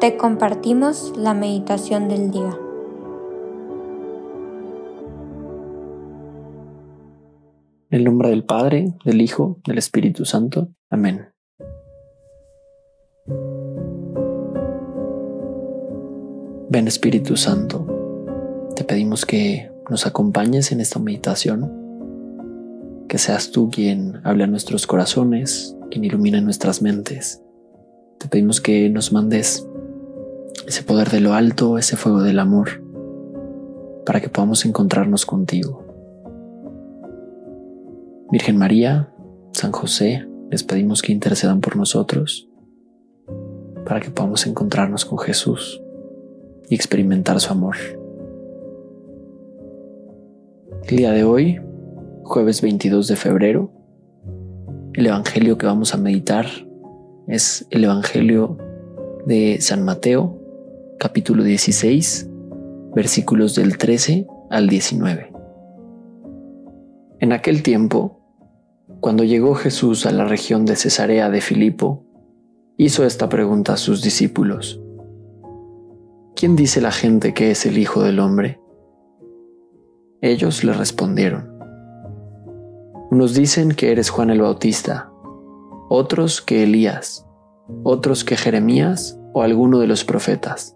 te compartimos la meditación del día. En el nombre del Padre, del Hijo, del Espíritu Santo. Amén. Ven Espíritu Santo, te pedimos que nos acompañes en esta meditación, que seas tú quien hable a nuestros corazones, quien ilumine nuestras mentes. Te pedimos que nos mandes ese poder de lo alto, ese fuego del amor, para que podamos encontrarnos contigo. Virgen María, San José, les pedimos que intercedan por nosotros, para que podamos encontrarnos con Jesús y experimentar su amor. El día de hoy, jueves 22 de febrero, el Evangelio que vamos a meditar es el Evangelio de San Mateo, capítulo 16, versículos del 13 al 19. En aquel tiempo, cuando llegó Jesús a la región de Cesarea de Filipo, hizo esta pregunta a sus discípulos. ¿quién dice la gente que es el Hijo del Hombre? Ellos le respondieron, unos dicen que eres Juan el Bautista, otros que Elías, otros que Jeremías o alguno de los profetas.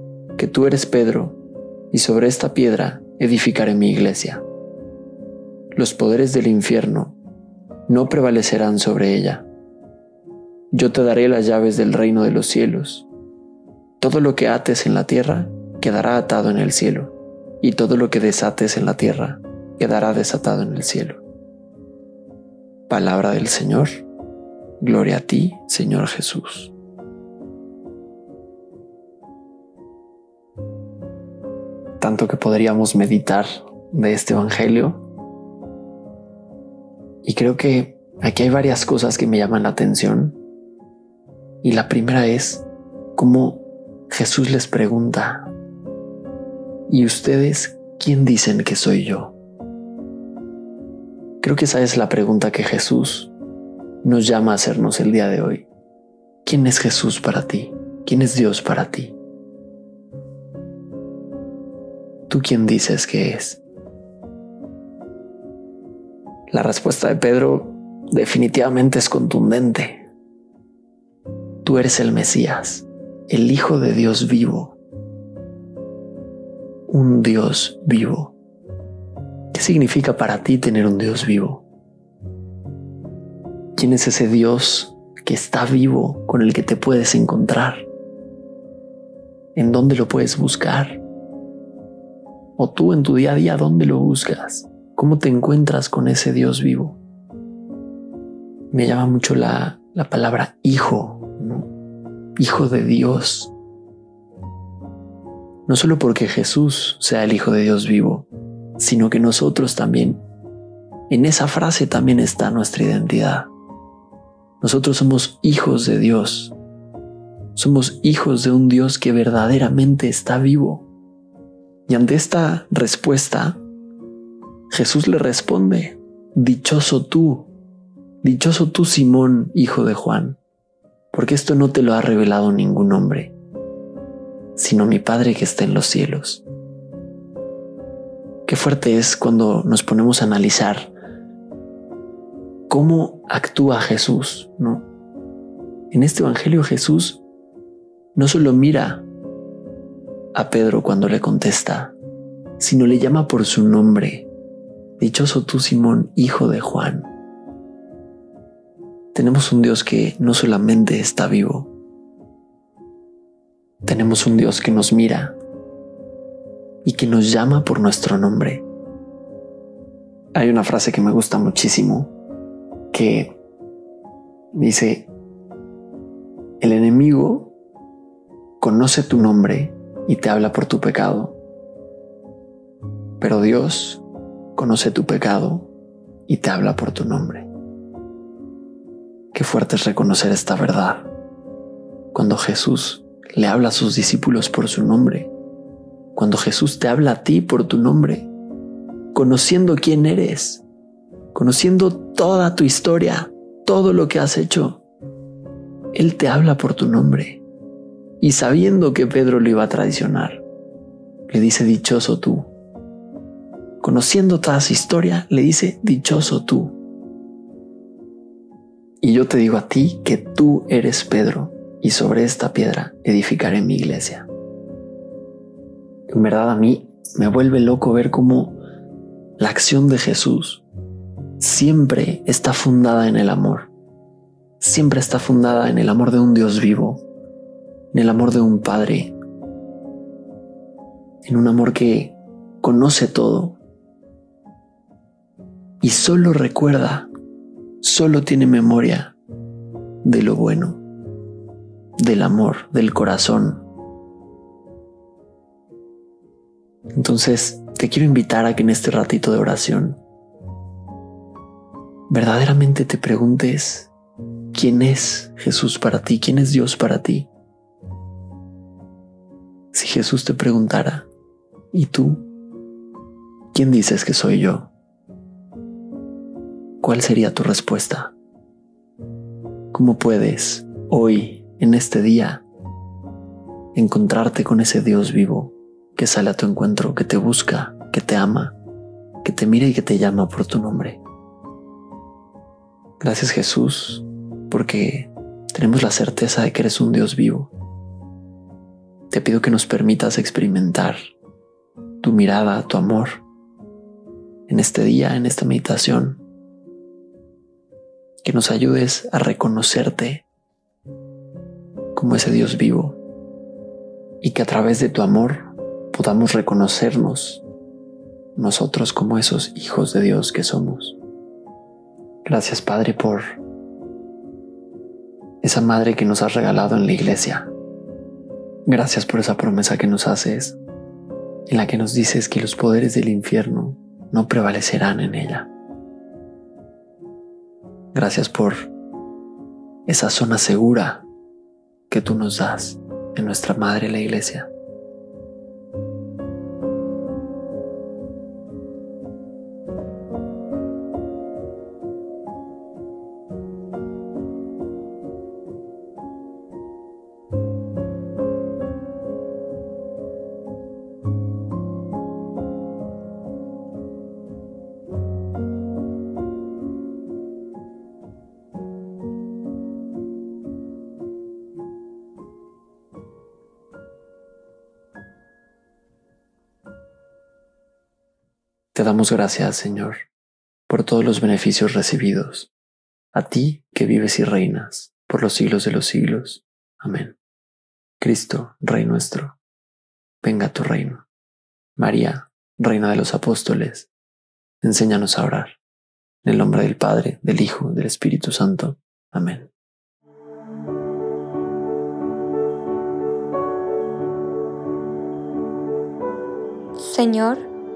que tú eres Pedro, y sobre esta piedra edificaré mi iglesia. Los poderes del infierno no prevalecerán sobre ella. Yo te daré las llaves del reino de los cielos. Todo lo que ates en la tierra quedará atado en el cielo, y todo lo que desates en la tierra quedará desatado en el cielo. Palabra del Señor. Gloria a ti, Señor Jesús. Tanto que podríamos meditar de este Evangelio. Y creo que aquí hay varias cosas que me llaman la atención. Y la primera es cómo Jesús les pregunta ¿Y ustedes quién dicen que soy yo? Creo que esa es la pregunta que Jesús nos llama a hacernos el día de hoy. ¿Quién es Jesús para ti? ¿Quién es Dios para ti? ¿Tú quién dices que es? La respuesta de Pedro definitivamente es contundente. Tú eres el Mesías, el Hijo de Dios vivo un Dios vivo. ¿Qué significa para ti tener un Dios vivo? ¿Quién es ese Dios que está vivo con el que te puedes encontrar? ¿En dónde lo puedes buscar? ¿O tú en tu día a día dónde lo buscas? ¿Cómo te encuentras con ese Dios vivo? Me llama mucho la, la palabra hijo, hijo de Dios no solo porque Jesús sea el Hijo de Dios vivo, sino que nosotros también. En esa frase también está nuestra identidad. Nosotros somos hijos de Dios. Somos hijos de un Dios que verdaderamente está vivo. Y ante esta respuesta, Jesús le responde, Dichoso tú, dichoso tú Simón, hijo de Juan, porque esto no te lo ha revelado ningún hombre, sino mi Padre que está en los cielos. Qué fuerte es cuando nos ponemos a analizar cómo actúa Jesús, ¿no? En este Evangelio Jesús no solo mira a Pedro cuando le contesta, sino le llama por su nombre. Dichoso tú, Simón, hijo de Juan. Tenemos un Dios que no solamente está vivo, tenemos un Dios que nos mira y que nos llama por nuestro nombre. Hay una frase que me gusta muchísimo que dice, el enemigo conoce tu nombre y te habla por tu pecado. Pero Dios conoce tu pecado y te habla por tu nombre. Qué fuerte es reconocer esta verdad. Cuando Jesús le habla a sus discípulos por su nombre, cuando Jesús te habla a ti por tu nombre, conociendo quién eres, conociendo toda tu historia, todo lo que has hecho, Él te habla por tu nombre. Y sabiendo que Pedro lo iba a traicionar, le dice, dichoso tú. Conociendo toda su historia, le dice, dichoso tú. Y yo te digo a ti que tú eres Pedro, y sobre esta piedra edificaré mi iglesia. En verdad a mí me vuelve loco ver cómo la acción de Jesús siempre está fundada en el amor. Siempre está fundada en el amor de un Dios vivo, en el amor de un Padre, en un amor que conoce todo y solo recuerda, solo tiene memoria de lo bueno, del amor, del corazón. Entonces, te quiero invitar a que en este ratito de oración verdaderamente te preguntes quién es Jesús para ti, quién es Dios para ti. Si Jesús te preguntara, ¿y tú? ¿Quién dices que soy yo? ¿Cuál sería tu respuesta? ¿Cómo puedes hoy, en este día, encontrarte con ese Dios vivo que sale a tu encuentro, que te busca, que te ama, que te mira y que te llama por tu nombre? Gracias Jesús, porque tenemos la certeza de que eres un Dios vivo. Te pido que nos permitas experimentar tu mirada, tu amor, en este día, en esta meditación. Que nos ayudes a reconocerte como ese Dios vivo y que a través de tu amor podamos reconocernos nosotros como esos hijos de Dios que somos. Gracias Padre por esa madre que nos has regalado en la iglesia. Gracias por esa promesa que nos haces, en la que nos dices que los poderes del infierno no prevalecerán en ella. Gracias por esa zona segura que tú nos das en nuestra madre la iglesia. Te damos gracias, Señor, por todos los beneficios recibidos, a ti que vives y reinas por los siglos de los siglos. Amén. Cristo, Rey nuestro, venga tu reino. María, Reina de los Apóstoles, enséñanos a orar. En el nombre del Padre, del Hijo, del Espíritu Santo. Amén. Señor,